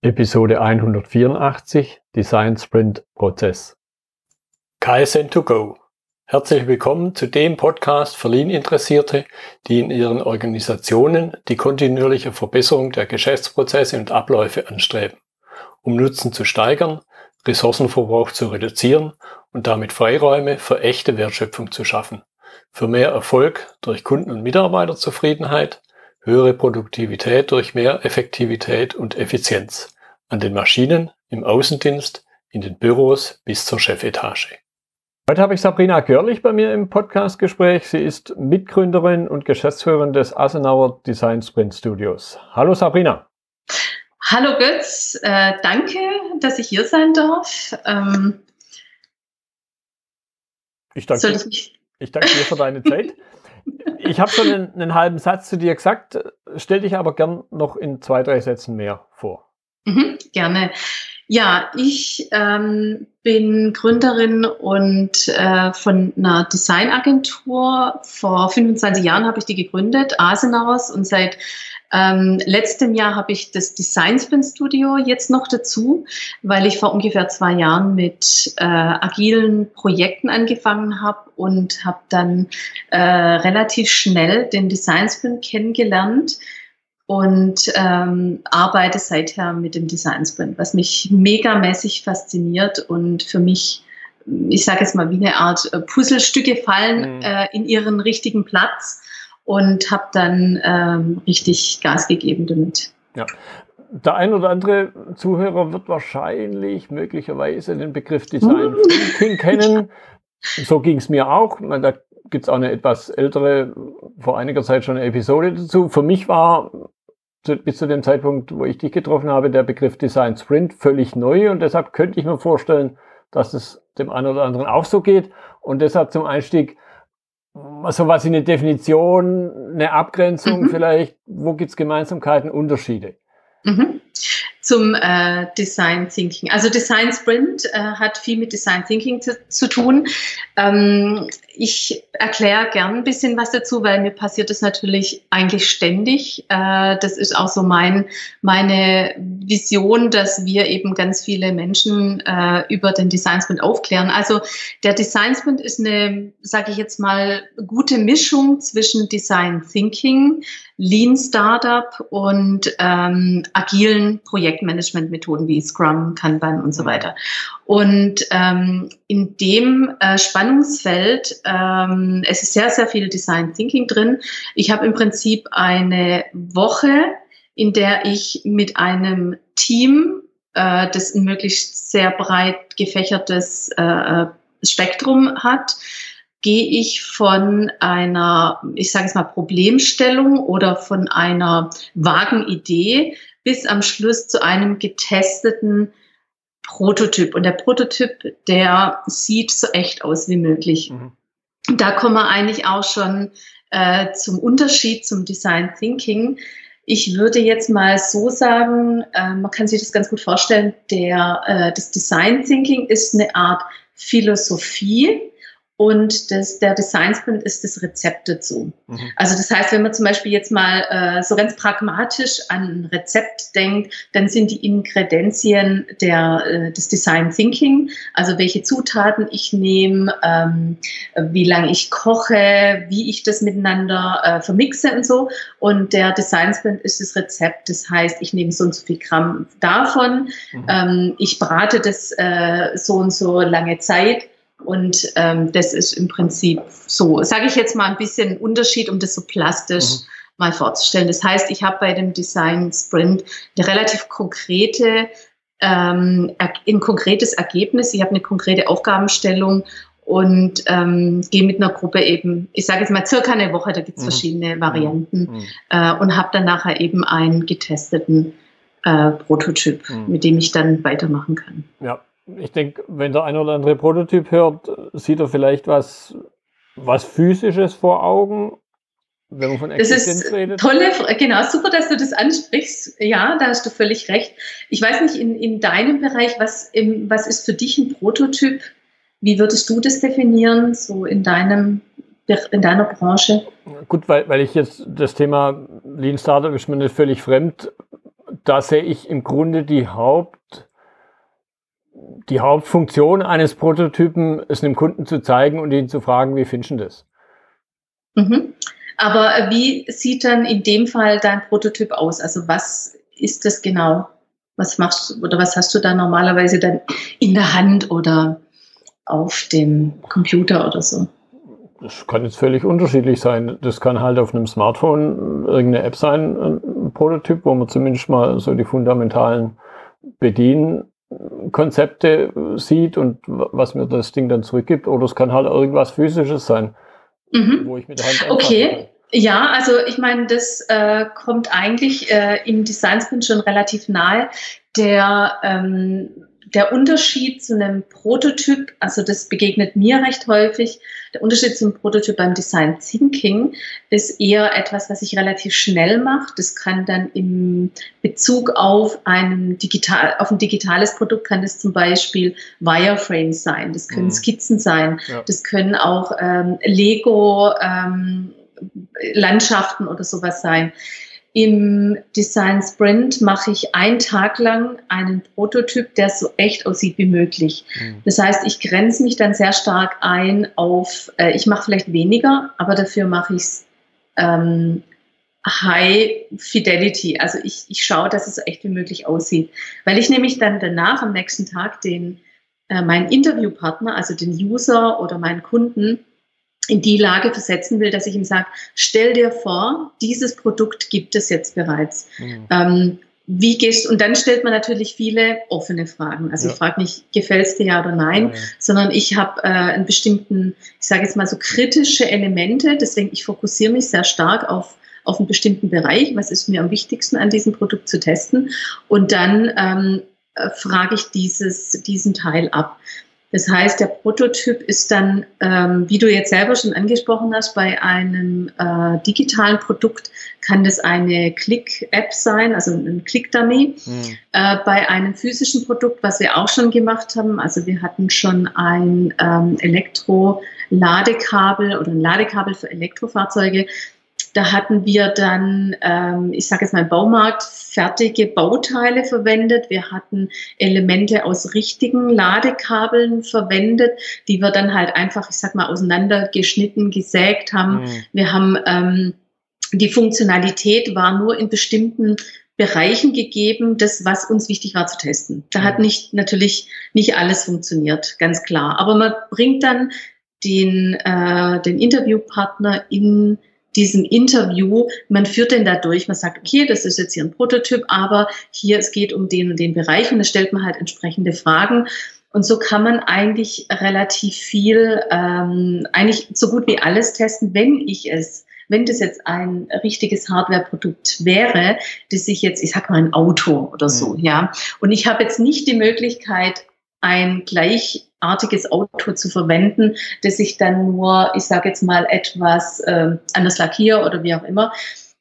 Episode 184 Design Sprint Prozess. KSN2Go. Herzlich willkommen zu dem Podcast für Lean-Interessierte, die in ihren Organisationen die kontinuierliche Verbesserung der Geschäftsprozesse und Abläufe anstreben, um Nutzen zu steigern, Ressourcenverbrauch zu reduzieren und damit Freiräume für echte Wertschöpfung zu schaffen, für mehr Erfolg durch Kunden- und Mitarbeiterzufriedenheit, höhere Produktivität durch mehr Effektivität und Effizienz an den Maschinen, im Außendienst, in den Büros bis zur Chefetage. Heute habe ich Sabrina Görlich bei mir im Podcastgespräch. Sie ist Mitgründerin und Geschäftsführerin des Asenauer Design Sprint Studios. Hallo Sabrina. Hallo Götz, äh, danke, dass ich hier sein darf. Ähm, ich, danke, ich, ich danke dir für deine Zeit. ich habe schon einen, einen, halben Satz zu dir gesagt, stell dich aber gern noch in zwei, drei Sätzen mehr vor. Mhm, gerne. Ja, ich ähm, bin Gründerin und äh, von einer Designagentur. Vor 25 Jahren habe ich die gegründet, Asenaus, und seit ähm, letztem Jahr habe ich das Design Spin Studio jetzt noch dazu, weil ich vor ungefähr zwei Jahren mit äh, agilen Projekten angefangen habe und habe dann äh, relativ schnell den Design Spin kennengelernt und ähm, arbeite seither mit dem Design Sprint, was mich megamäßig fasziniert und für mich, ich sage jetzt mal, wie eine Art äh, Puzzlestücke fallen mhm. äh, in ihren richtigen Platz und habe dann ähm, richtig Gas gegeben damit. Ja. Der ein oder andere Zuhörer wird wahrscheinlich möglicherweise den Begriff Design Thinking kennen. So ging es mir auch. Da gibt es auch eine etwas ältere, vor einiger Zeit schon eine Episode dazu. Für mich war zu, bis zu dem Zeitpunkt, wo ich dich getroffen habe, der Begriff Design Sprint völlig neu und deshalb könnte ich mir vorstellen, dass es dem einen oder anderen auch so geht und deshalb zum Einstieg so was in eine Definition, eine Abgrenzung mhm. vielleicht, wo gibt es Gemeinsamkeiten, Unterschiede? Mhm. Zum äh, Design Thinking. Also Design Sprint äh, hat viel mit Design Thinking zu, zu tun. Ähm, ich erkläre gern ein bisschen was dazu, weil mir passiert das natürlich eigentlich ständig. Äh, das ist auch so mein, meine Vision, dass wir eben ganz viele Menschen äh, über den Design Sprint aufklären. Also der Design Sprint ist eine, sage ich jetzt mal, gute Mischung zwischen Design Thinking, Lean Startup und ähm, agilen Projektmanagement-Methoden wie Scrum, Kanban und so weiter. Und ähm, in dem äh, Spannungsfeld, ähm, es ist sehr, sehr viel Design Thinking drin. Ich habe im Prinzip eine Woche, in der ich mit einem Team, äh, das ein möglichst sehr breit gefächertes äh, Spektrum hat, gehe ich von einer, ich sage es mal, Problemstellung oder von einer vagen Idee bis am Schluss zu einem getesteten Prototyp. Und der Prototyp, der sieht so echt aus wie möglich. Mhm. Da kommen wir eigentlich auch schon äh, zum Unterschied zum Design Thinking. Ich würde jetzt mal so sagen, äh, man kann sich das ganz gut vorstellen, der, äh, das Design Thinking ist eine Art Philosophie, und das, der Design Sprint ist das Rezept dazu. Mhm. Also das heißt, wenn man zum Beispiel jetzt mal äh, so ganz pragmatisch an ein Rezept denkt, dann sind die Inkredenzien der, äh, des Design Thinking, also welche Zutaten ich nehme, ähm, wie lange ich koche, wie ich das miteinander äh, vermixe und so. Und der Design Sprint ist das Rezept. Das heißt, ich nehme so und so viel Gramm davon, mhm. ähm, ich brate das äh, so und so lange Zeit und ähm, das ist im Prinzip so, sage ich jetzt mal ein bisschen Unterschied, um das so plastisch mhm. mal vorzustellen. Das heißt, ich habe bei dem Design Sprint eine relativ konkrete, ähm, ein konkretes Ergebnis. Ich habe eine konkrete Aufgabenstellung und ähm, gehe mit einer Gruppe eben, ich sage jetzt mal circa eine Woche, da gibt es mhm. verschiedene. Varianten mhm. äh, und habe dann nachher eben einen getesteten äh, Prototyp, mhm. mit dem ich dann weitermachen kann. Ja, ich denke, wenn der ein oder andere Prototyp hört, sieht er vielleicht was, was Physisches vor Augen, wenn man von Existenz das ist redet. Tolle, genau, super, dass du das ansprichst. Ja, da hast du völlig recht. Ich weiß nicht, in, in deinem Bereich, was, im, was ist für dich ein Prototyp? Wie würdest du das definieren, so in deinem in deiner Branche? Gut, weil, weil ich jetzt das Thema Lean Startup ist mir nicht völlig fremd da sehe ich im Grunde die Haupt, die Hauptfunktion eines Prototypen, es einem Kunden zu zeigen und ihn zu fragen, wie findest du das? Mhm. Aber wie sieht dann in dem Fall dein Prototyp aus? Also was ist das genau? Was machst du oder was hast du da normalerweise dann in der Hand oder auf dem Computer oder so? Das kann jetzt völlig unterschiedlich sein. Das kann halt auf einem Smartphone irgendeine App sein, ein Prototyp, wo man zumindest mal so die fundamentalen Bedienkonzepte sieht und was mir das Ding dann zurückgibt. Oder es kann halt irgendwas Physisches sein, mhm. wo ich mit der Hand Okay. Ja, also ich meine, das äh, kommt eigentlich äh, im Design Sprint schon relativ nahe. Der, ähm, der Unterschied zu einem Prototyp, also das begegnet mir recht häufig, der Unterschied zum Prototyp beim Design Thinking ist eher etwas, was ich relativ schnell mache. Das kann dann im Bezug auf ein, digital, auf ein digitales Produkt kann das zum Beispiel Wireframes sein, das können mhm. Skizzen sein, ja. das können auch ähm, Lego ähm, Landschaften oder sowas sein. Im Design Sprint mache ich einen Tag lang einen Prototyp, der so echt aussieht wie möglich. Mhm. Das heißt, ich grenze mich dann sehr stark ein auf, äh, ich mache vielleicht weniger, aber dafür mache ich es ähm, High Fidelity. Also ich, ich schaue, dass es so echt wie möglich aussieht. Weil ich nämlich dann danach am nächsten Tag den, äh, meinen Interviewpartner, also den User oder meinen Kunden, in die Lage versetzen will, dass ich ihm sage, stell dir vor, dieses Produkt gibt es jetzt bereits. Mhm. Ähm, wie gehst und dann stellt man natürlich viele offene Fragen. Also ja. ich frage nicht, gefällt es dir ja oder nein, ja, ja. sondern ich habe äh, einen bestimmten, ich sage jetzt mal so kritische Elemente, deswegen ich fokussiere mich sehr stark auf auf einen bestimmten Bereich, was ist mir am wichtigsten an diesem Produkt zu testen und dann ähm, äh, frage ich dieses, diesen Teil ab. Das heißt, der Prototyp ist dann, ähm, wie du jetzt selber schon angesprochen hast, bei einem äh, digitalen Produkt kann das eine Click-App sein, also ein Click-Dummy. Mhm. Äh, bei einem physischen Produkt, was wir auch schon gemacht haben, also wir hatten schon ein ähm, Elektro-Ladekabel oder ein Ladekabel für Elektrofahrzeuge, da hatten wir dann, ähm, ich sage jetzt mal, Baumarkt fertige Bauteile verwendet. Wir hatten Elemente aus richtigen Ladekabeln verwendet, die wir dann halt einfach, ich sag mal, auseinandergeschnitten, gesägt haben. Mhm. Wir haben ähm, die Funktionalität war nur in bestimmten Bereichen gegeben, das, was uns wichtig war zu testen. Da hat mhm. nicht natürlich nicht alles funktioniert, ganz klar. Aber man bringt dann den, äh, den Interviewpartner in diesem Interview, man führt den da durch, man sagt, okay, das ist jetzt hier ein Prototyp, aber hier, es geht um den und den Bereich und da stellt man halt entsprechende Fragen. Und so kann man eigentlich relativ viel, ähm, eigentlich so gut wie alles testen, wenn ich es wenn das jetzt ein richtiges Hardware-Produkt wäre, das ich jetzt, ich sag mal ein Auto oder so, mhm. ja, und ich habe jetzt nicht die Möglichkeit, ein gleichartiges Auto zu verwenden, das ich dann nur, ich sage jetzt mal, etwas äh, anders lackiere oder wie auch immer,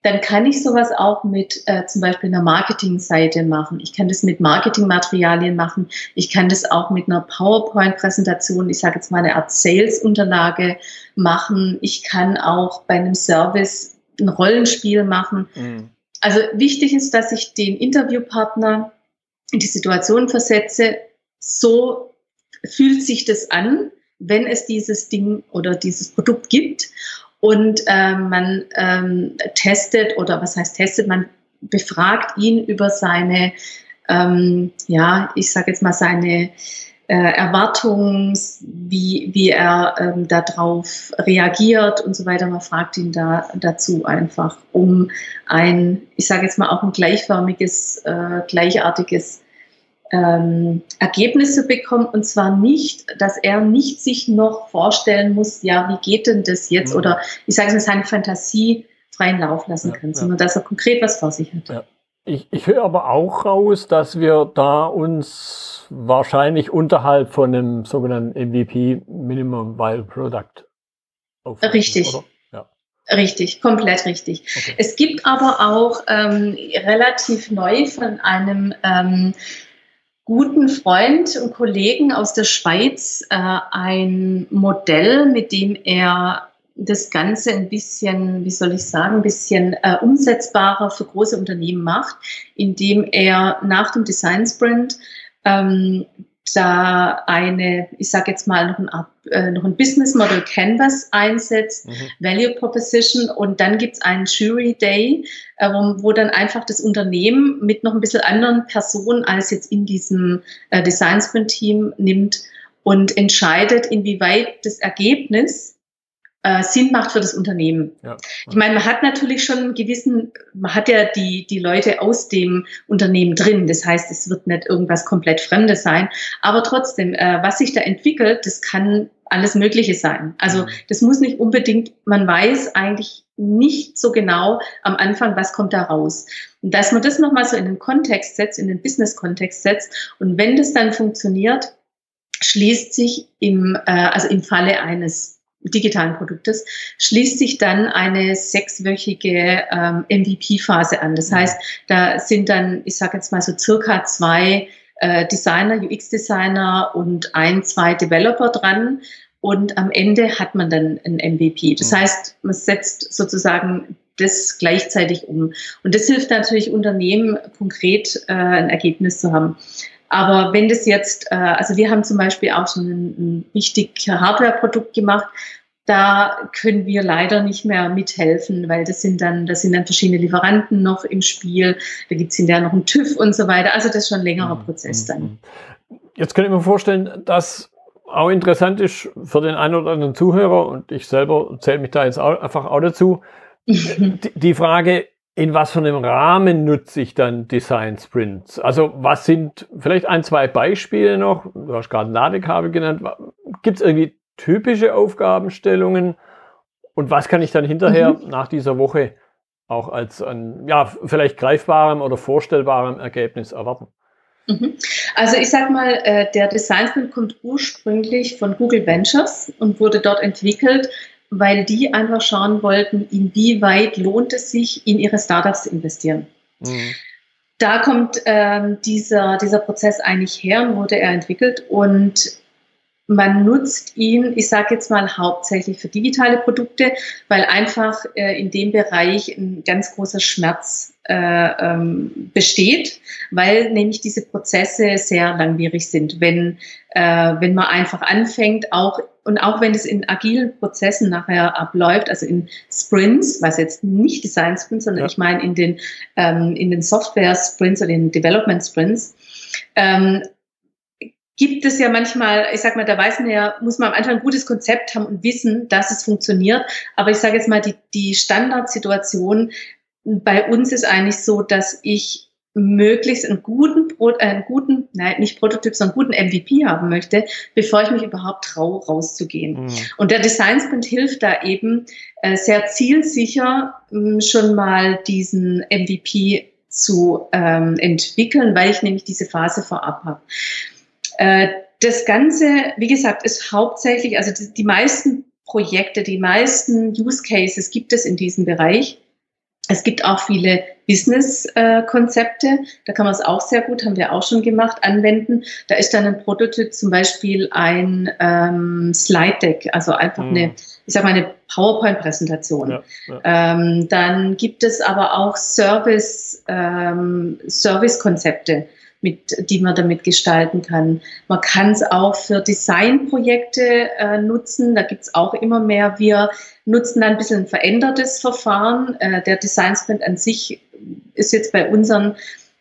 dann kann ich sowas auch mit äh, zum Beispiel einer Marketingseite machen. Ich kann das mit Marketingmaterialien machen. Ich kann das auch mit einer PowerPoint-Präsentation, ich sage jetzt mal eine Art Sales-Unterlage machen. Ich kann auch bei einem Service ein Rollenspiel machen. Mhm. Also wichtig ist, dass ich den Interviewpartner in die Situation versetze, so fühlt sich das an, wenn es dieses Ding oder dieses Produkt gibt und äh, man ähm, testet oder was heißt testet, man befragt ihn über seine, ähm, ja, ich sage jetzt mal seine äh, Erwartungen, wie, wie er ähm, darauf reagiert und so weiter. Man fragt ihn da dazu einfach, um ein, ich sage jetzt mal auch ein gleichförmiges, äh, gleichartiges ähm, Ergebnisse bekommen und zwar nicht, dass er nicht sich noch vorstellen muss, ja, wie geht denn das jetzt mhm. oder ich sage es mal, seine Fantasie freien Lauf lassen ja, kann, sondern dass er konkret was vor sich hat. Ja. Ich, ich höre aber auch raus, dass wir da uns wahrscheinlich unterhalb von einem sogenannten MVP Minimum Viable Product aufhalten, Richtig. Oder? Richtig, komplett richtig. Okay. Es gibt aber auch ähm, relativ neu von einem ähm, guten Freund und Kollegen aus der Schweiz äh, ein Modell, mit dem er das Ganze ein bisschen, wie soll ich sagen, ein bisschen äh, umsetzbarer für große Unternehmen macht, indem er nach dem Design Sprint ähm, da eine, ich sage jetzt mal, noch ein, äh, noch ein Business Model Canvas einsetzt, mhm. Value Proposition und dann gibt's einen Jury Day, äh, wo, wo, dann einfach das Unternehmen mit noch ein bisschen anderen Personen als jetzt in diesem äh, Design Sprint Team nimmt und entscheidet, inwieweit das Ergebnis äh, Sinn macht für das Unternehmen. Ja. Ich meine, man hat natürlich schon einen gewissen, man hat ja die, die Leute aus dem Unternehmen drin. Das heißt, es wird nicht irgendwas komplett Fremdes sein. Aber trotzdem, äh, was sich da entwickelt, das kann alles Mögliche sein. Also mhm. das muss nicht unbedingt, man weiß eigentlich nicht so genau am Anfang, was kommt da raus. Und dass man das nochmal so in den Kontext setzt, in den Business-Kontext setzt und wenn das dann funktioniert, schließt sich im, äh, also im Falle eines digitalen Produktes, schließt sich dann eine sechswöchige ähm, MVP-Phase an. Das heißt, da sind dann, ich sage jetzt mal so circa zwei äh, Designer, UX-Designer und ein, zwei Developer dran. Und am Ende hat man dann ein MVP. Das mhm. heißt, man setzt sozusagen das gleichzeitig um. Und das hilft natürlich Unternehmen konkret äh, ein Ergebnis zu haben. Aber wenn das jetzt, äh, also wir haben zum Beispiel auch schon ein, ein richtig Hardware-Produkt gemacht, da können wir leider nicht mehr mithelfen, weil das sind dann, das sind dann verschiedene Lieferanten noch im Spiel, da gibt es hinterher noch einen TÜV und so weiter. Also das ist schon ein längerer mhm. Prozess dann. Mhm. Jetzt kann ich mir vorstellen, dass auch interessant ist für den einen oder anderen Zuhörer, und ich selber zähle mich da jetzt auch, einfach auch dazu, die, Frage, in was für einem Rahmen nutze ich dann Design Sprints? Also was sind vielleicht ein, zwei Beispiele noch? Du hast gerade ein Ladekabel genannt. Gibt es irgendwie typische Aufgabenstellungen? Und was kann ich dann hinterher mhm. nach dieser Woche auch als ein, ja, vielleicht greifbarem oder vorstellbarem Ergebnis erwarten? Mhm. Also ich sage mal, äh, der Design Sprint kommt ursprünglich von Google Ventures und wurde dort entwickelt weil die einfach schauen wollten, inwieweit lohnt es sich, in ihre Startups zu investieren. Mhm. Da kommt ähm, dieser, dieser Prozess eigentlich her und wurde er entwickelt und man nutzt ihn, ich sage jetzt mal hauptsächlich für digitale Produkte, weil einfach äh, in dem Bereich ein ganz großer Schmerz äh, ähm, besteht, weil nämlich diese Prozesse sehr langwierig sind. Wenn, äh, wenn man einfach anfängt, auch und auch wenn es in agilen Prozessen nachher abläuft, also in Sprints, was jetzt nicht Design Sprints, sondern ja. ich meine in den, ähm, in den Software Sprints oder in Development Sprints, ähm, gibt es ja manchmal, ich sag mal, da weiß man ja, muss man am Anfang ein gutes Konzept haben und wissen, dass es funktioniert. Aber ich sage jetzt mal, die, die Standardsituation bei uns ist eigentlich so, dass ich möglichst einen guten, äh, einen guten, nein, nicht Prototyp, sondern einen guten MVP haben möchte, bevor ich mich überhaupt traue, rauszugehen. Mhm. Und der Design Sprint hilft da eben äh, sehr zielsicher mh, hm, schon mal diesen MVP zu ähm, entwickeln, weil ich nämlich diese Phase vorab habe. Äh, das Ganze, wie gesagt, ist hauptsächlich, also die, die meisten Projekte, die meisten Use Cases gibt es in diesem Bereich. Es gibt auch viele Business-Konzepte, da kann man es auch sehr gut, haben wir auch schon gemacht, anwenden. Da ist dann ein Prototyp zum Beispiel ein ähm, Slide-Deck, also einfach mhm. eine, ich sag mal, eine PowerPoint-Präsentation. Ja, ja. ähm, dann gibt es aber auch Service, ähm, Service-Konzepte mit, die man damit gestalten kann. Man kann es auch für Designprojekte äh, nutzen. Da gibt es auch immer mehr. Wir nutzen ein bisschen ein verändertes Verfahren. Äh, der Design Sprint an sich ist jetzt bei unseren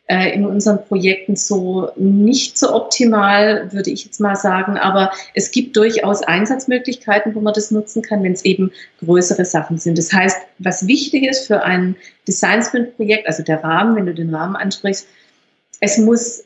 äh, in unseren Projekten so nicht so optimal, würde ich jetzt mal sagen. Aber es gibt durchaus Einsatzmöglichkeiten, wo man das nutzen kann, wenn es eben größere Sachen sind. Das heißt, was wichtig ist für ein Design Sprint Projekt, also der Rahmen, wenn du den Rahmen ansprichst, es muss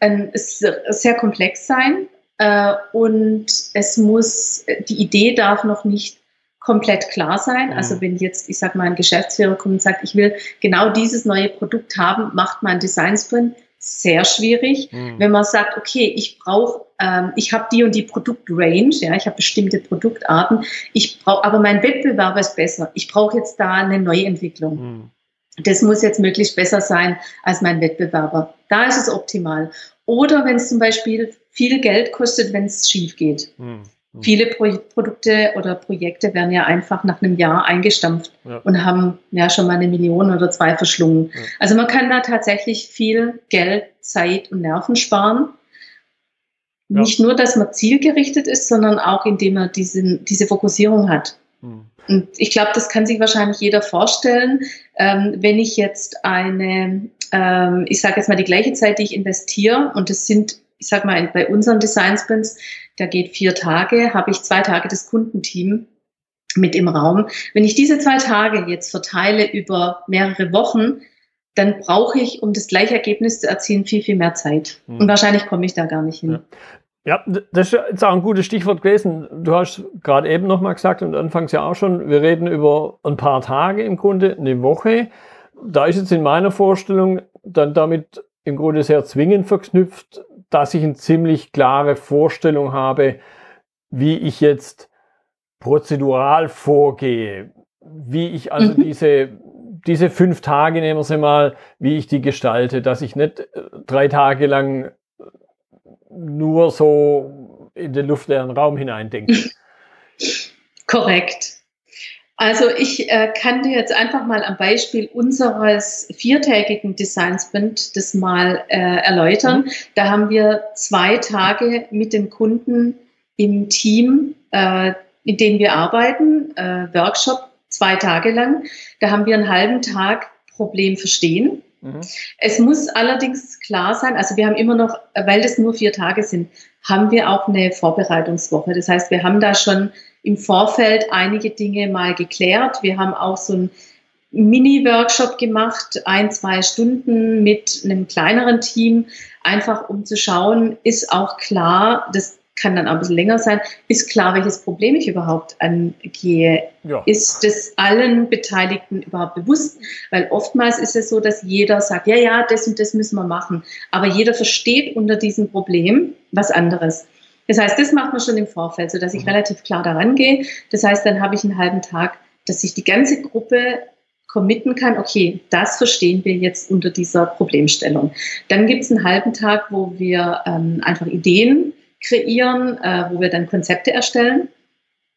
ein, sehr komplex sein äh, und es muss, die Idee darf noch nicht komplett klar sein. Mhm. Also wenn jetzt, ich sag mal, ein Geschäftsführer kommt und sagt, ich will genau dieses neue Produkt haben, macht man Design Sprint sehr schwierig. Mhm. Wenn man sagt, okay, ich brauche, ähm, ich habe die und die Produktrange, ja, ich habe bestimmte Produktarten, ich brauche, aber mein Wettbewerber ist besser. Ich brauche jetzt da eine Neuentwicklung. Mhm. Das muss jetzt möglichst besser sein als mein Wettbewerber. Da ist es optimal. Oder wenn es zum Beispiel viel Geld kostet, wenn es schief geht. Mhm. Viele Pro Produkte oder Projekte werden ja einfach nach einem Jahr eingestampft ja. und haben ja schon mal eine Million oder zwei verschlungen. Ja. Also man kann da tatsächlich viel Geld, Zeit und Nerven sparen. Ja. Nicht nur, dass man zielgerichtet ist, sondern auch, indem man diesen, diese Fokussierung hat. Mhm. Und ich glaube, das kann sich wahrscheinlich jeder vorstellen. Ähm, wenn ich jetzt eine, ähm, ich sage jetzt mal die gleiche Zeit, die ich investiere, und das sind, ich sage mal, bei unseren Design Sprints, da geht vier Tage, habe ich zwei Tage das Kundenteam mit im Raum. Wenn ich diese zwei Tage jetzt verteile über mehrere Wochen, dann brauche ich, um das gleiche Ergebnis zu erzielen, viel, viel mehr Zeit. Mhm. Und wahrscheinlich komme ich da gar nicht hin. Ja. Ja. das ist jetzt auch ein gutes Stichwort gewesen. Du hast gerade eben nochmal gesagt und anfangs ja auch schon, wir reden über ein paar Tage im Grunde, eine Woche. Da ist jetzt in meiner Vorstellung dann damit im Grunde sehr zwingend verknüpft, dass ich eine ziemlich klare Vorstellung habe, wie ich jetzt prozedural vorgehe, wie ich also mhm. diese, diese fünf Tage, nehmen wir sie mal, wie ich die gestalte, dass ich nicht äh, drei Tage lang nur so in den luftleeren Raum hineindenke. Korrekt. Also ich äh, kann dir jetzt einfach mal am Beispiel unseres viertägigen Design Sprint das mal äh, erläutern. Mhm. Da haben wir zwei Tage mit dem Kunden im Team, äh, in dem wir arbeiten, äh, Workshop zwei Tage lang. Da haben wir einen halben Tag Problem verstehen. Mhm. Es muss allerdings klar sein, also wir haben immer noch, weil das nur vier Tage sind, haben wir auch eine Vorbereitungswoche. Das heißt, wir haben da schon im Vorfeld einige Dinge mal geklärt. Wir haben auch so ein Mini-Workshop gemacht, ein, zwei Stunden mit einem kleineren Team, einfach um zu schauen, ist auch klar, das kann dann auch ein bisschen länger sein, ist klar, welches Problem ich überhaupt angehe. Ja. Ist das allen Beteiligten überhaupt bewusst? Weil oftmals ist es so, dass jeder sagt, ja, ja, das und das müssen wir machen. Aber jeder versteht unter diesem Problem was anderes. Das heißt, das macht man schon im Vorfeld, sodass ich mhm. relativ klar daran gehe. Das heißt, dann habe ich einen halben Tag, dass sich die ganze Gruppe committen kann, okay, das verstehen wir jetzt unter dieser Problemstellung. Dann gibt es einen halben Tag, wo wir ähm, einfach Ideen kreieren, äh, wo wir dann Konzepte erstellen.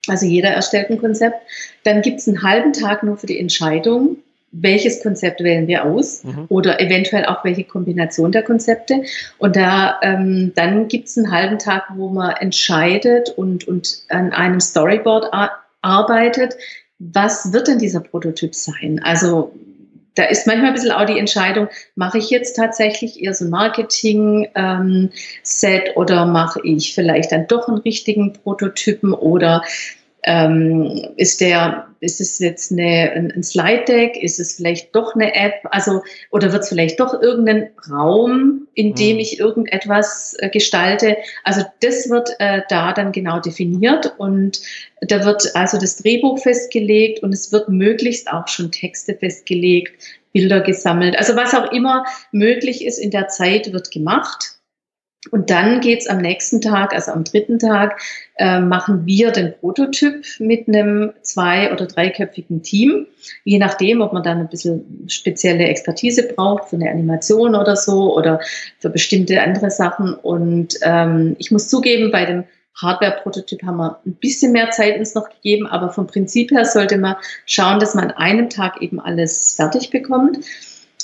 Also jeder erstellt ein Konzept. Dann gibt es einen halben Tag nur für die Entscheidung, welches Konzept wählen wir aus mhm. oder eventuell auch welche Kombination der Konzepte. Und da ähm, dann gibt es einen halben Tag, wo man entscheidet und, und an einem Storyboard arbeitet, was wird denn dieser Prototyp sein? Also da ist manchmal ein bisschen auch die Entscheidung, mache ich jetzt tatsächlich eher so ein Marketing-Set ähm, oder mache ich vielleicht dann doch einen richtigen Prototypen oder ähm, ist der, ist es jetzt eine, ein, Slide Deck? Ist es vielleicht doch eine App? Also, oder wird es vielleicht doch irgendein Raum, in dem mhm. ich irgendetwas äh, gestalte? Also, das wird äh, da dann genau definiert und da wird also das Drehbuch festgelegt und es wird möglichst auch schon Texte festgelegt, Bilder gesammelt. Also, was auch immer möglich ist in der Zeit, wird gemacht. Und dann geht's am nächsten Tag, also am dritten Tag, äh, machen wir den Prototyp mit einem zwei- oder dreiköpfigen Team, je nachdem, ob man dann ein bisschen spezielle Expertise braucht für eine Animation oder so oder für bestimmte andere Sachen. Und ähm, ich muss zugeben, bei dem Hardware-Prototyp haben wir ein bisschen mehr Zeit uns noch gegeben, aber vom Prinzip her sollte man schauen, dass man an einem Tag eben alles fertig bekommt.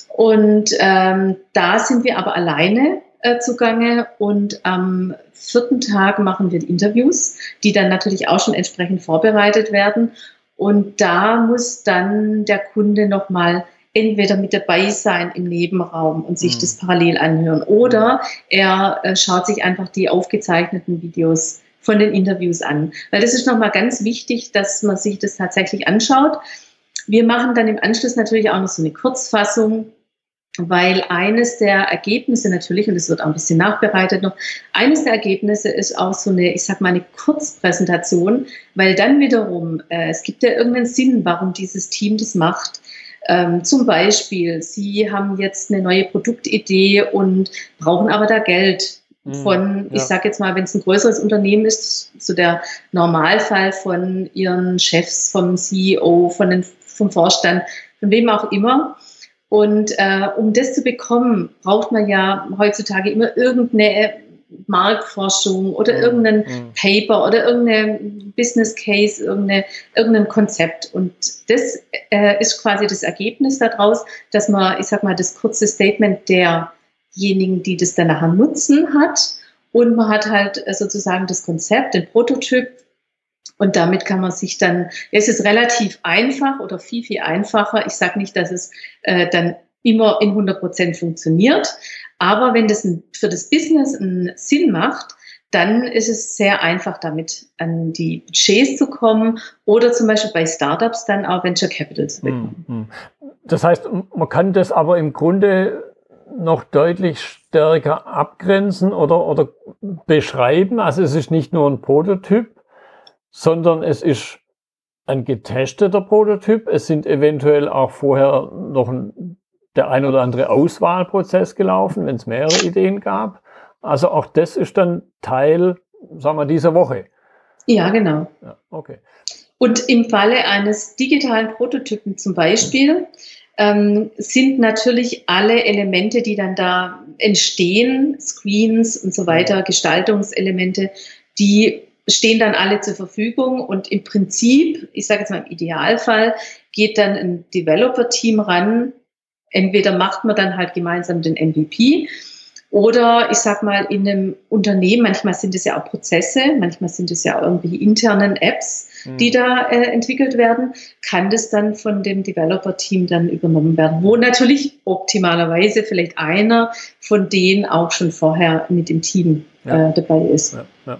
Und ähm, da sind wir aber alleine äh, zugange und am vierten Tag machen wir Interviews, die dann natürlich auch schon entsprechend vorbereitet werden. Und da muss dann der Kunde nochmal entweder mit dabei sein im Nebenraum und sich mhm. das parallel anhören oder er äh, schaut sich einfach die aufgezeichneten Videos von den Interviews an. Weil das ist nochmal ganz wichtig, dass man sich das tatsächlich anschaut. Wir machen dann im Anschluss natürlich auch noch so eine Kurzfassung weil eines der Ergebnisse natürlich, und es wird auch ein bisschen nachbereitet noch, eines der Ergebnisse ist auch so eine, ich sag mal, eine Kurzpräsentation, weil dann wiederum, äh, es gibt ja irgendeinen Sinn, warum dieses Team das macht. Ähm, zum Beispiel, Sie haben jetzt eine neue Produktidee und brauchen aber da Geld mhm, von, ich sage jetzt mal, wenn es ein größeres Unternehmen ist, so der Normalfall von Ihren Chefs, vom CEO, von den, vom Vorstand, von wem auch immer. Und äh, um das zu bekommen, braucht man ja heutzutage immer irgendeine Marktforschung oder mhm. irgendein mhm. Paper oder irgendein Business Case, irgendeine, irgendein Konzept. Und das äh, ist quasi das Ergebnis daraus, dass man, ich sag mal, das kurze Statement derjenigen, die das dann nachher nutzen hat. Und man hat halt äh, sozusagen das Konzept, den Prototyp. Und damit kann man sich dann, es ist relativ einfach oder viel, viel einfacher. Ich sage nicht, dass es äh, dann immer in 100 Prozent funktioniert. Aber wenn das für das Business einen Sinn macht, dann ist es sehr einfach, damit an die Budgets zu kommen oder zum Beispiel bei Startups dann auch Venture Capital zu bekommen. Hm, hm. Das heißt, man kann das aber im Grunde noch deutlich stärker abgrenzen oder, oder beschreiben. Also es ist nicht nur ein Prototyp, sondern es ist ein getesteter Prototyp. Es sind eventuell auch vorher noch ein der ein oder andere Auswahlprozess gelaufen, wenn es mehrere Ideen gab. Also auch das ist dann Teil, sagen wir, dieser Woche. Ja, genau. Ja, okay. Und im Falle eines digitalen Prototypen zum Beispiel ähm, sind natürlich alle Elemente, die dann da entstehen, Screens und so weiter, Gestaltungselemente, die stehen dann alle zur Verfügung und im Prinzip, ich sage jetzt mal im Idealfall, geht dann ein Developer-Team ran entweder macht man dann halt gemeinsam den MVP oder ich sag mal in einem Unternehmen, manchmal sind es ja auch Prozesse, manchmal sind es ja auch irgendwie internen Apps, mhm. die da äh, entwickelt werden, kann das dann von dem Developer-Team dann übernommen werden, wo natürlich optimalerweise vielleicht einer von denen auch schon vorher mit dem Team ja. äh, dabei ist. Ja, ja.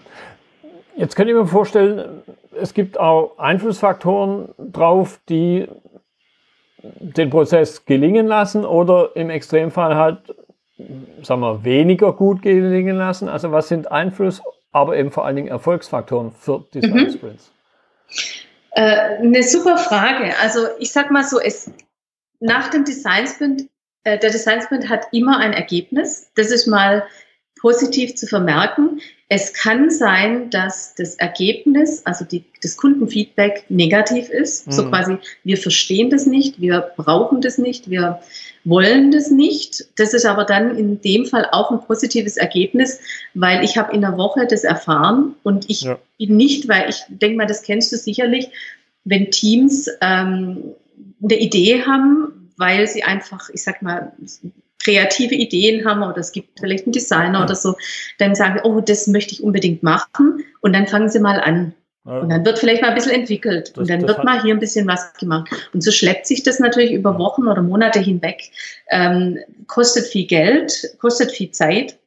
Jetzt könnt ihr mir vorstellen, es gibt auch Einflussfaktoren drauf, die den Prozess gelingen lassen oder im Extremfall halt, sagen wir, weniger gut gelingen lassen? Also was sind Einfluss, aber eben vor allen Dingen Erfolgsfaktoren für Design mhm. Sprints? Äh, eine super Frage. Also ich sag mal so, es, nach dem Design Sprint, äh, der Design Sprint hat immer ein Ergebnis. Das ist mal positiv zu vermerken. Es kann sein, dass das Ergebnis, also die, das Kundenfeedback negativ ist. Mhm. So quasi, wir verstehen das nicht, wir brauchen das nicht, wir wollen das nicht. Das ist aber dann in dem Fall auch ein positives Ergebnis, weil ich habe in der Woche das erfahren und ich ja. bin nicht, weil ich denke mal, das kennst du sicherlich, wenn Teams ähm, eine Idee haben, weil sie einfach, ich sag mal, kreative Ideen haben oder es gibt vielleicht einen Designer oder so, dann sagen wir, oh, das möchte ich unbedingt machen und dann fangen sie mal an. Und dann wird vielleicht mal ein bisschen entwickelt das, und dann wird mal hier ein bisschen was gemacht. Und so schleppt sich das natürlich über Wochen oder Monate hinweg, ähm, kostet viel Geld, kostet viel Zeit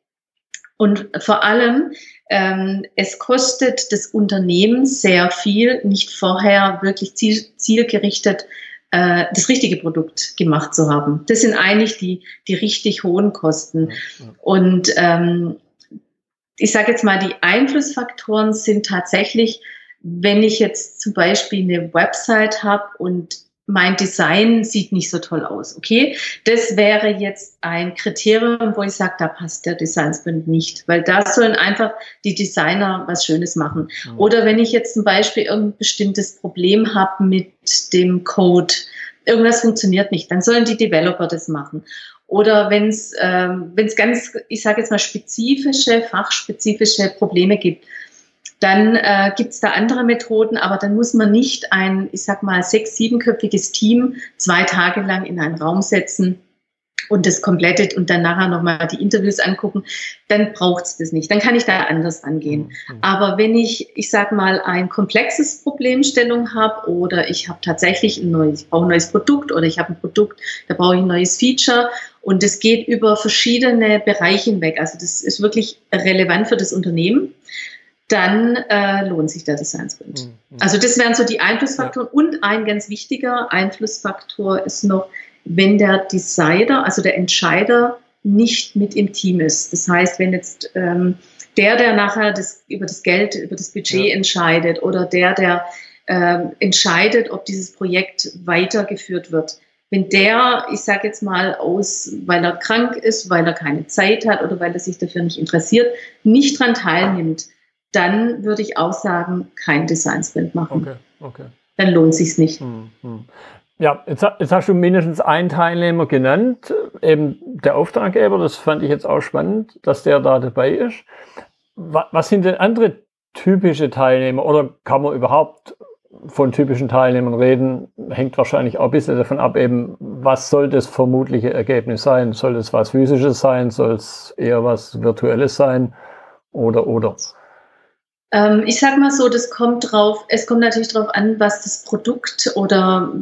und vor allem, ähm, es kostet das Unternehmen sehr viel, nicht vorher wirklich ziel, zielgerichtet äh, das richtige Produkt gemacht zu haben. Das sind eigentlich die, die richtig hohen Kosten. Und ähm, ich sage jetzt mal, die Einflussfaktoren sind tatsächlich, wenn ich jetzt zum Beispiel eine Website habe und mein Design sieht nicht so toll aus. Okay, das wäre jetzt ein Kriterium, wo ich sage, da passt der Designsprint nicht, weil da sollen einfach die Designer was Schönes machen. Mhm. Oder wenn ich jetzt zum Beispiel irgendein bestimmtes Problem habe mit dem Code, irgendwas funktioniert nicht, dann sollen die Developer das machen. Oder wenn es ähm, wenn es ganz, ich sage jetzt mal spezifische, fachspezifische Probleme gibt, dann äh, gibt es da andere Methoden, aber dann muss man nicht ein, ich sag mal, sechs-, siebenköpfiges Team zwei Tage lang in einen Raum setzen und das komplettet und dann nachher nochmal die Interviews angucken, dann braucht es das nicht. Dann kann ich da anders angehen. Mhm. Aber wenn ich, ich sag mal, ein komplexes Problemstellung habe oder ich habe tatsächlich ein neues, ich brauche ein neues Produkt oder ich habe ein Produkt, da brauche ich ein neues Feature und es geht über verschiedene Bereiche hinweg. Also das ist wirklich relevant für das Unternehmen dann äh, lohnt sich der Design Sprint. Mhm. Also das wären so die Einflussfaktoren. Ja. Und ein ganz wichtiger Einflussfaktor ist noch, wenn der Designer, also der Entscheider, nicht mit im Team ist. Das heißt, wenn jetzt ähm, der, der nachher das, über das Geld, über das Budget ja. entscheidet oder der, der ähm, entscheidet, ob dieses Projekt weitergeführt wird, wenn der, ich sage jetzt mal aus, weil er krank ist, weil er keine Zeit hat oder weil er sich dafür nicht interessiert, nicht dran teilnimmt, dann würde ich auch sagen, kein Design Sprint machen. Okay, okay. Dann lohnt sich's nicht. Hm, hm. Ja, jetzt, jetzt, hast du mindestens einen Teilnehmer genannt, eben der Auftraggeber. Das fand ich jetzt auch spannend, dass der da dabei ist. Was sind denn andere typische Teilnehmer oder kann man überhaupt von typischen Teilnehmern reden? Hängt wahrscheinlich auch ein bisschen davon ab, eben, was soll das vermutliche Ergebnis sein? Soll das was Physisches sein? Soll es eher was Virtuelles sein? Oder, oder? Ähm, ich sage mal so, das kommt drauf, es kommt natürlich darauf an, was das Produkt oder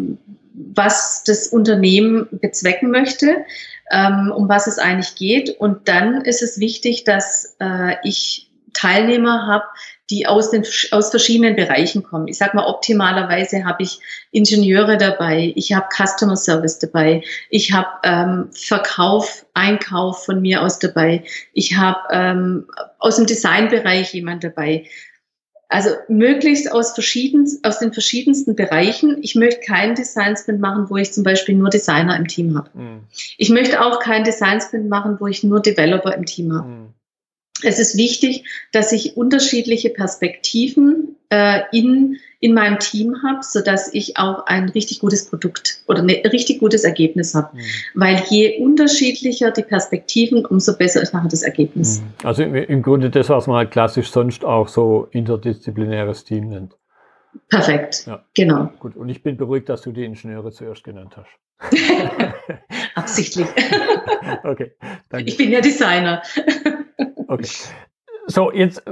was das Unternehmen bezwecken möchte, ähm, um was es eigentlich geht. Und dann ist es wichtig, dass äh, ich Teilnehmer habe, die aus, den, aus verschiedenen Bereichen kommen. Ich sage mal, optimalerweise habe ich Ingenieure dabei, ich habe Customer Service dabei, ich habe ähm, Verkauf, Einkauf von mir aus dabei, ich habe ähm, aus dem Designbereich jemand dabei. Also möglichst aus, verschieden, aus den verschiedensten Bereichen. Ich möchte keinen Design Sprint machen, wo ich zum Beispiel nur Designer im Team habe. Mhm. Ich möchte auch keinen Design Sprint machen, wo ich nur Developer im Team habe. Mhm es ist wichtig, dass ich unterschiedliche Perspektiven äh, in, in meinem Team habe, sodass ich auch ein richtig gutes Produkt oder ein richtig gutes Ergebnis habe. Mhm. Weil je unterschiedlicher die Perspektiven, umso besser ist nachher das Ergebnis. Mhm. Also im, im Grunde das, was man halt klassisch sonst auch so interdisziplinäres Team nennt. Perfekt. Ja. Genau. Gut. Und ich bin beruhigt, dass du die Ingenieure zuerst genannt hast. Absichtlich. okay. Danke. Ich bin ja Designer. Okay. So, jetzt,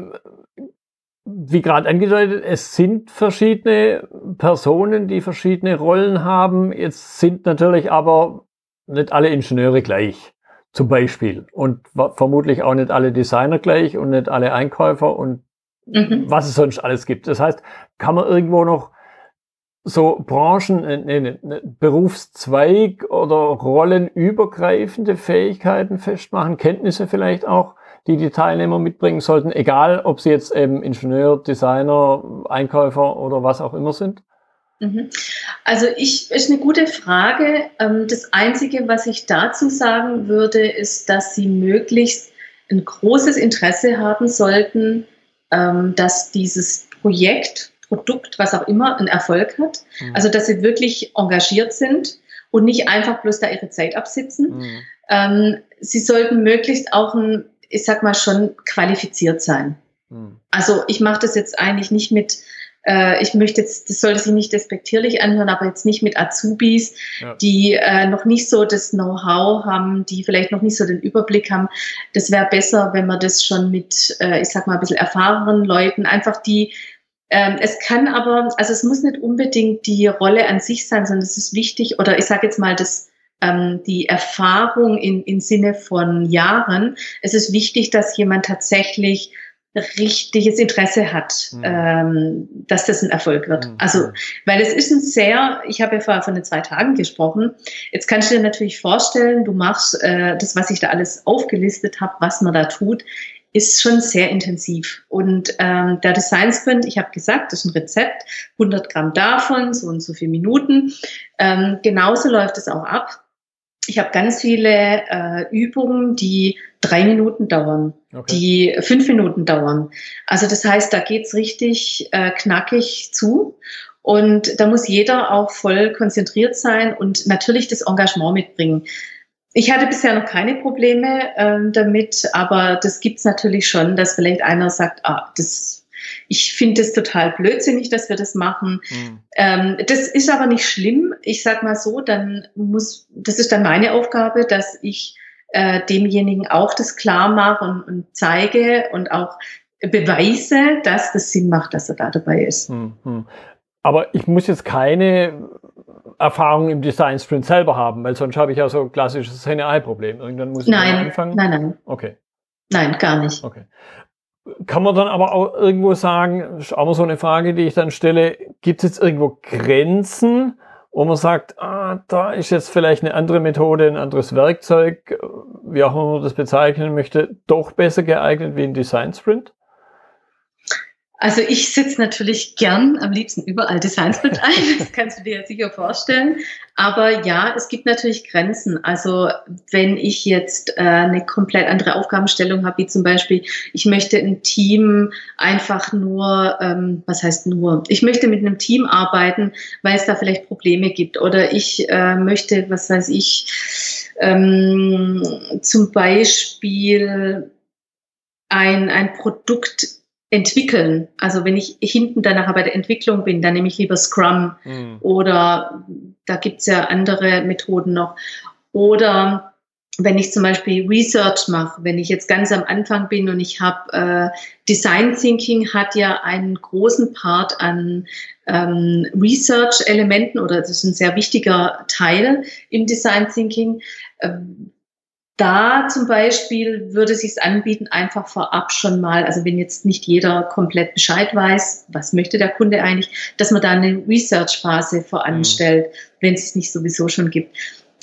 wie gerade angedeutet, es sind verschiedene Personen, die verschiedene Rollen haben. Jetzt sind natürlich aber nicht alle Ingenieure gleich, zum Beispiel. Und vermutlich auch nicht alle Designer gleich und nicht alle Einkäufer und mhm. was es sonst alles gibt. Das heißt, kann man irgendwo noch so Branchen, äh, nee, nee, Berufszweig oder rollenübergreifende Fähigkeiten festmachen, Kenntnisse vielleicht auch, die die Teilnehmer mitbringen sollten, egal ob sie jetzt eben Ingenieur, Designer, Einkäufer oder was auch immer sind? Mhm. Also ich ist eine gute Frage. Ähm, das Einzige, was ich dazu sagen würde, ist, dass Sie möglichst ein großes Interesse haben sollten, ähm, dass dieses Projekt, Produkt, was auch immer, einen Erfolg hat. Mhm. Also dass Sie wirklich engagiert sind und nicht einfach bloß da Ihre Zeit absitzen. Mhm. Ähm, Sie sollten möglichst auch ein ich sag mal, schon qualifiziert sein. Hm. Also ich mache das jetzt eigentlich nicht mit, äh, ich möchte jetzt, das sollte sich nicht despektierlich anhören, aber jetzt nicht mit Azubis, ja. die äh, noch nicht so das Know-how haben, die vielleicht noch nicht so den Überblick haben. Das wäre besser, wenn man das schon mit, äh, ich sag mal, ein bisschen erfahrenen Leuten, einfach die ähm, es kann aber, also es muss nicht unbedingt die Rolle an sich sein, sondern es ist wichtig, oder ich sage jetzt mal, das ähm, die Erfahrung in, im Sinne von Jahren. Es ist wichtig, dass jemand tatsächlich richtiges Interesse hat, mhm. ähm, dass das ein Erfolg wird. Mhm. Also, weil es ist ein sehr, ich habe ja vorher von den zwei Tagen gesprochen. Jetzt kannst du dir natürlich vorstellen, du machst äh, das, was ich da alles aufgelistet habe, was man da tut, ist schon sehr intensiv. Und ähm, der Design Sprint, ich habe gesagt, das ist ein Rezept, 100 Gramm davon, so und so viele Minuten. Ähm, genauso läuft es auch ab ich habe ganz viele äh, Übungen, die drei Minuten dauern, okay. die fünf Minuten dauern. Also das heißt, da geht's richtig äh, knackig zu. Und da muss jeder auch voll konzentriert sein und natürlich das Engagement mitbringen. Ich hatte bisher noch keine Probleme ähm, damit, aber das gibt's natürlich schon, dass vielleicht einer sagt, ah, das ich finde es total blödsinnig, dass wir das machen. Mhm. Ähm, das ist aber nicht schlimm. Ich sag mal so, dann muss, das ist dann meine Aufgabe, dass ich äh, demjenigen auch das klar mache und, und zeige und auch beweise, dass das Sinn macht, dass er da dabei ist. Mhm. Aber ich muss jetzt keine Erfahrung im Design Sprint selber haben, weil sonst habe ich ja so ein klassisches Henne-Ei-Problem. Irgendwann muss ich nein, anfangen. Nein, nein. Okay. Nein, gar nicht. Okay. Kann man dann aber auch irgendwo sagen, ist auch mal so eine Frage, die ich dann stelle, gibt es jetzt irgendwo Grenzen, wo man sagt, ah, da ist jetzt vielleicht eine andere Methode, ein anderes Werkzeug, wie auch immer man das bezeichnen möchte, doch besser geeignet wie ein Design Sprint? Also ich setze natürlich gern am liebsten überall Designsprint ein, das kannst du dir ja sicher vorstellen. Aber ja, es gibt natürlich Grenzen. Also wenn ich jetzt äh, eine komplett andere Aufgabenstellung habe, wie zum Beispiel, ich möchte ein Team einfach nur, ähm, was heißt nur, ich möchte mit einem Team arbeiten, weil es da vielleicht Probleme gibt. Oder ich äh, möchte, was weiß ich, ähm, zum Beispiel ein, ein Produkt entwickeln. Also wenn ich hinten danach bei der Entwicklung bin, dann nehme ich lieber Scrum mhm. oder da gibt's ja andere Methoden noch. Oder wenn ich zum Beispiel Research mache, wenn ich jetzt ganz am Anfang bin und ich habe äh, Design Thinking hat ja einen großen Part an ähm, Research-Elementen oder das ist ein sehr wichtiger Teil im Design Thinking. Ähm, da zum Beispiel würde es sich anbieten, einfach vorab schon mal, also wenn jetzt nicht jeder komplett Bescheid weiß, was möchte der Kunde eigentlich, dass man da eine Research-Phase voranstellt, mhm. wenn es es nicht sowieso schon gibt.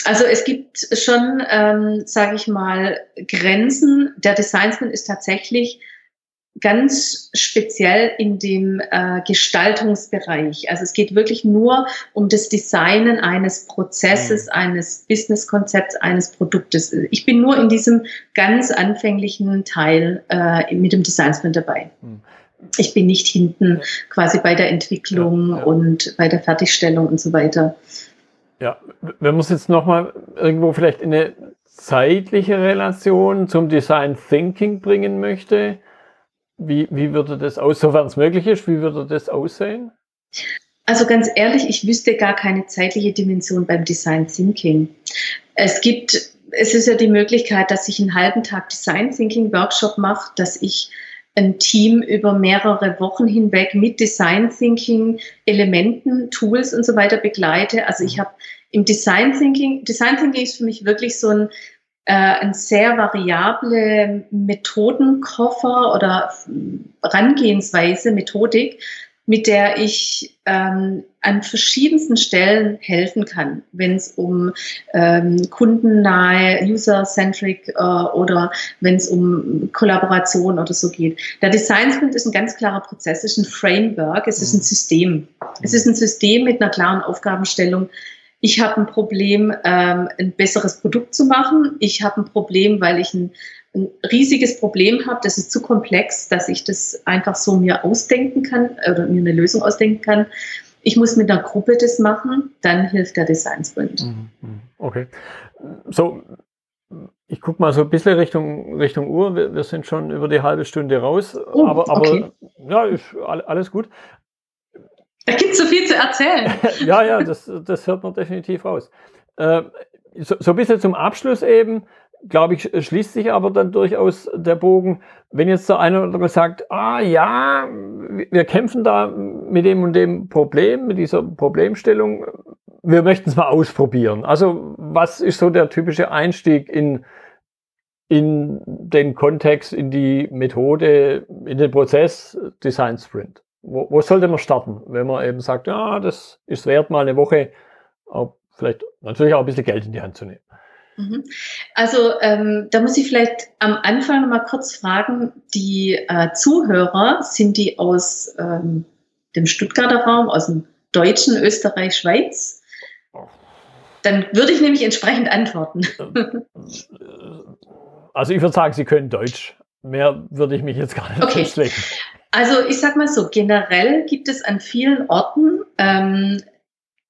Also es gibt schon, ähm, sage ich mal, Grenzen. Der Designsman ist tatsächlich ganz speziell in dem äh, Gestaltungsbereich. Also es geht wirklich nur um das Designen eines Prozesses, mhm. eines Businesskonzepts, eines Produktes. Ich bin nur in diesem ganz anfänglichen Teil äh, mit dem Designsprint dabei. Mhm. Ich bin nicht hinten quasi bei der Entwicklung ja, ja. und bei der Fertigstellung und so weiter. Ja, wenn man es jetzt nochmal irgendwo vielleicht in eine zeitliche Relation zum Design Thinking bringen möchte, wie, wie würde das aus, sofern es möglich ist, wie würde das aussehen? Also ganz ehrlich, ich wüsste gar keine zeitliche Dimension beim Design Thinking. Es gibt, es ist ja die Möglichkeit, dass ich einen halben Tag Design Thinking Workshop mache, dass ich ein Team über mehrere Wochen hinweg mit Design Thinking Elementen, Tools und so weiter begleite. Also ich habe im Design Thinking, Design Thinking ist für mich wirklich so ein äh, ein sehr variable Methodenkoffer oder Herangehensweise, Methodik, mit der ich ähm, an verschiedensten Stellen helfen kann, wenn es um ähm, kundennahe, user-centric äh, oder wenn es um Kollaboration oder so geht. Der Design Sprint ist ein ganz klarer Prozess, es ist ein Framework, es ist ein System. Es ist ein System mit einer klaren Aufgabenstellung, ich habe ein Problem, ähm, ein besseres Produkt zu machen. Ich habe ein Problem, weil ich ein, ein riesiges Problem habe. Das ist zu komplex, dass ich das einfach so mir ausdenken kann oder mir eine Lösung ausdenken kann. Ich muss mit einer Gruppe das machen, dann hilft der Design Sprint. Mhm, mhm. Okay. So, ich gucke mal so ein bisschen Richtung, Richtung Uhr. Wir, wir, sind schon über die halbe Stunde raus. Oh, aber aber okay. ja, ist alles gut. Da gibt es so viel zu erzählen. ja, ja, das, das hört man definitiv raus. Äh, so, so ein bisschen zum Abschluss eben, glaube ich, schließt sich aber dann durchaus der Bogen, wenn jetzt der eine oder andere sagt, ah ja, wir kämpfen da mit dem und dem Problem, mit dieser Problemstellung, wir möchten es mal ausprobieren. Also was ist so der typische Einstieg in, in den Kontext, in die Methode, in den Prozess Design Sprint? Wo, wo sollte man starten, wenn man eben sagt, ja, das ist wert, mal eine Woche, auch vielleicht natürlich auch ein bisschen Geld in die Hand zu nehmen. Mhm. Also ähm, da muss ich vielleicht am Anfang noch mal kurz fragen, die äh, Zuhörer, sind die aus ähm, dem Stuttgarter Raum, aus dem deutschen Österreich, Schweiz? Dann würde ich nämlich entsprechend antworten. Also ich würde sagen, Sie können Deutsch. Mehr würde ich mich jetzt gar nicht okay. festlegen. Also ich sag mal so, generell gibt es an vielen Orten, ähm,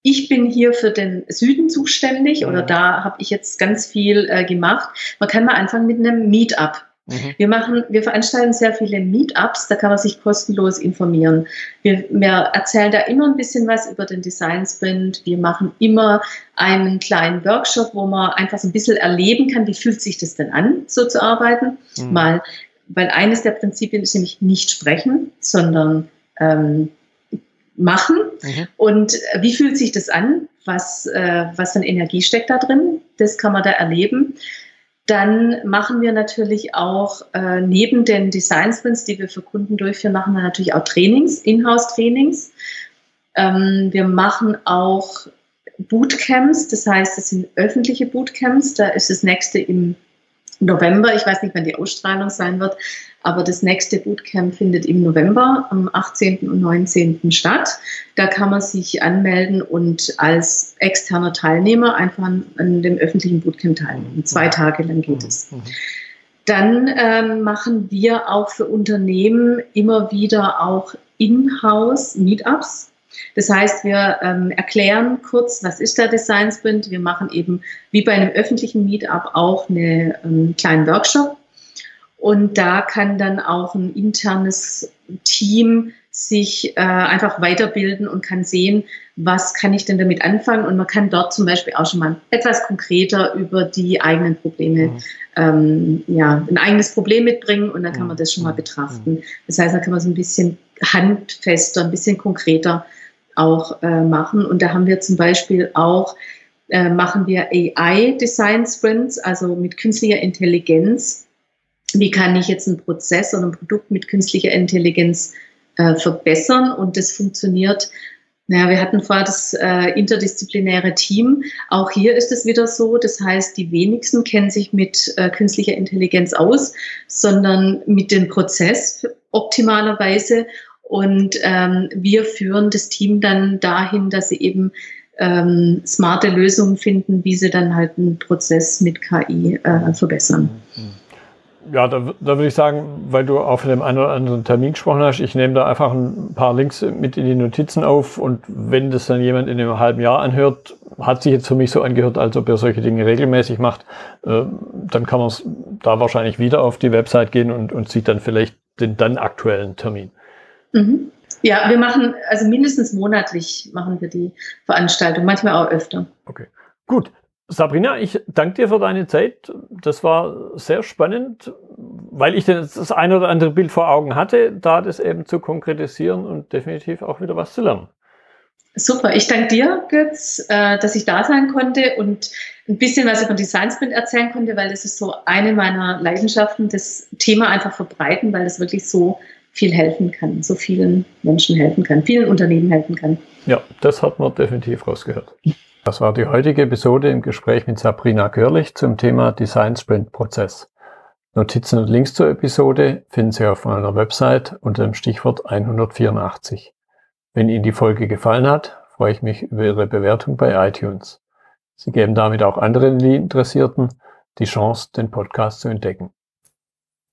ich bin hier für den Süden zuständig oder da habe ich jetzt ganz viel äh, gemacht. Man kann mal anfangen mit einem Meetup. Mhm. Wir machen, wir veranstalten sehr viele Meetups, da kann man sich kostenlos informieren. Wir, wir erzählen da immer ein bisschen was über den Design Sprint. Wir machen immer einen kleinen Workshop, wo man einfach so ein bisschen erleben kann, wie fühlt sich das denn an, so zu arbeiten. Mhm. Mal weil eines der Prinzipien ist nämlich nicht sprechen, sondern ähm, machen. Mhm. Und wie fühlt sich das an? Was, äh, was für eine Energie steckt da drin? Das kann man da erleben. Dann machen wir natürlich auch äh, neben den Design Sprints, die wir für Kunden durchführen, machen wir natürlich auch Trainings, Inhouse-Trainings. Ähm, wir machen auch Bootcamps, das heißt, es sind öffentliche Bootcamps. Da ist das nächste im November. Ich weiß nicht, wann die Ausstrahlung sein wird, aber das nächste Bootcamp findet im November am 18. und 19. statt. Da kann man sich anmelden und als externer Teilnehmer einfach an, an dem öffentlichen Bootcamp teilnehmen. Zwei Tage lang geht es. Mhm. Dann ähm, machen wir auch für Unternehmen immer wieder auch in-house Meetups. Das heißt, wir ähm, erklären kurz, was ist der Design Sprint. Wir machen eben wie bei einem öffentlichen Meetup auch einen ähm, kleinen Workshop. Und da kann dann auch ein internes Team sich äh, einfach weiterbilden und kann sehen, was kann ich denn damit anfangen. Und man kann dort zum Beispiel auch schon mal etwas konkreter über die eigenen Probleme, mhm. ähm, ja, ein eigenes Problem mitbringen und dann kann man das schon mal mhm. betrachten. Das heißt, da kann man so ein bisschen handfester, ein bisschen konkreter auch äh, machen. Und da haben wir zum Beispiel auch, äh, machen wir AI Design Sprints, also mit künstlicher Intelligenz. Wie kann ich jetzt einen Prozess oder ein Produkt mit künstlicher Intelligenz äh, verbessern? Und das funktioniert naja, wir hatten vorher das äh, interdisziplinäre Team. Auch hier ist es wieder so. Das heißt, die wenigsten kennen sich mit äh, künstlicher Intelligenz aus, sondern mit dem Prozess optimalerweise. Und ähm, wir führen das Team dann dahin, dass sie eben ähm, smarte Lösungen finden, wie sie dann halt einen Prozess mit KI äh, verbessern. Ja, da, da würde ich sagen, weil du auf dem einen oder anderen Termin gesprochen hast, ich nehme da einfach ein paar Links mit in die Notizen auf und wenn das dann jemand in einem halben Jahr anhört, hat sich jetzt für mich so angehört, als ob er solche Dinge regelmäßig macht, äh, dann kann man da wahrscheinlich wieder auf die Website gehen und, und sieht dann vielleicht den dann aktuellen Termin. Mhm. Ja, wir machen, also mindestens monatlich machen wir die Veranstaltung, manchmal auch öfter. Okay, gut. Sabrina, ich danke dir für deine Zeit. Das war sehr spannend, weil ich das ein oder andere Bild vor Augen hatte, da das eben zu konkretisieren und definitiv auch wieder was zu lernen. Super, ich danke dir, Götz, äh, dass ich da sein konnte und ein bisschen was über Design Sprint erzählen konnte, weil das ist so eine meiner Leidenschaften, das Thema einfach verbreiten, weil das wirklich so viel helfen kann, so vielen Menschen helfen kann, vielen Unternehmen helfen kann. Ja, das hat man definitiv rausgehört. Das war die heutige Episode im Gespräch mit Sabrina Görlich zum Thema Design Sprint Prozess. Notizen und Links zur Episode finden Sie auf meiner Website unter dem Stichwort 184. Wenn Ihnen die Folge gefallen hat, freue ich mich über Ihre Bewertung bei iTunes. Sie geben damit auch anderen Interessierten die Chance, den Podcast zu entdecken.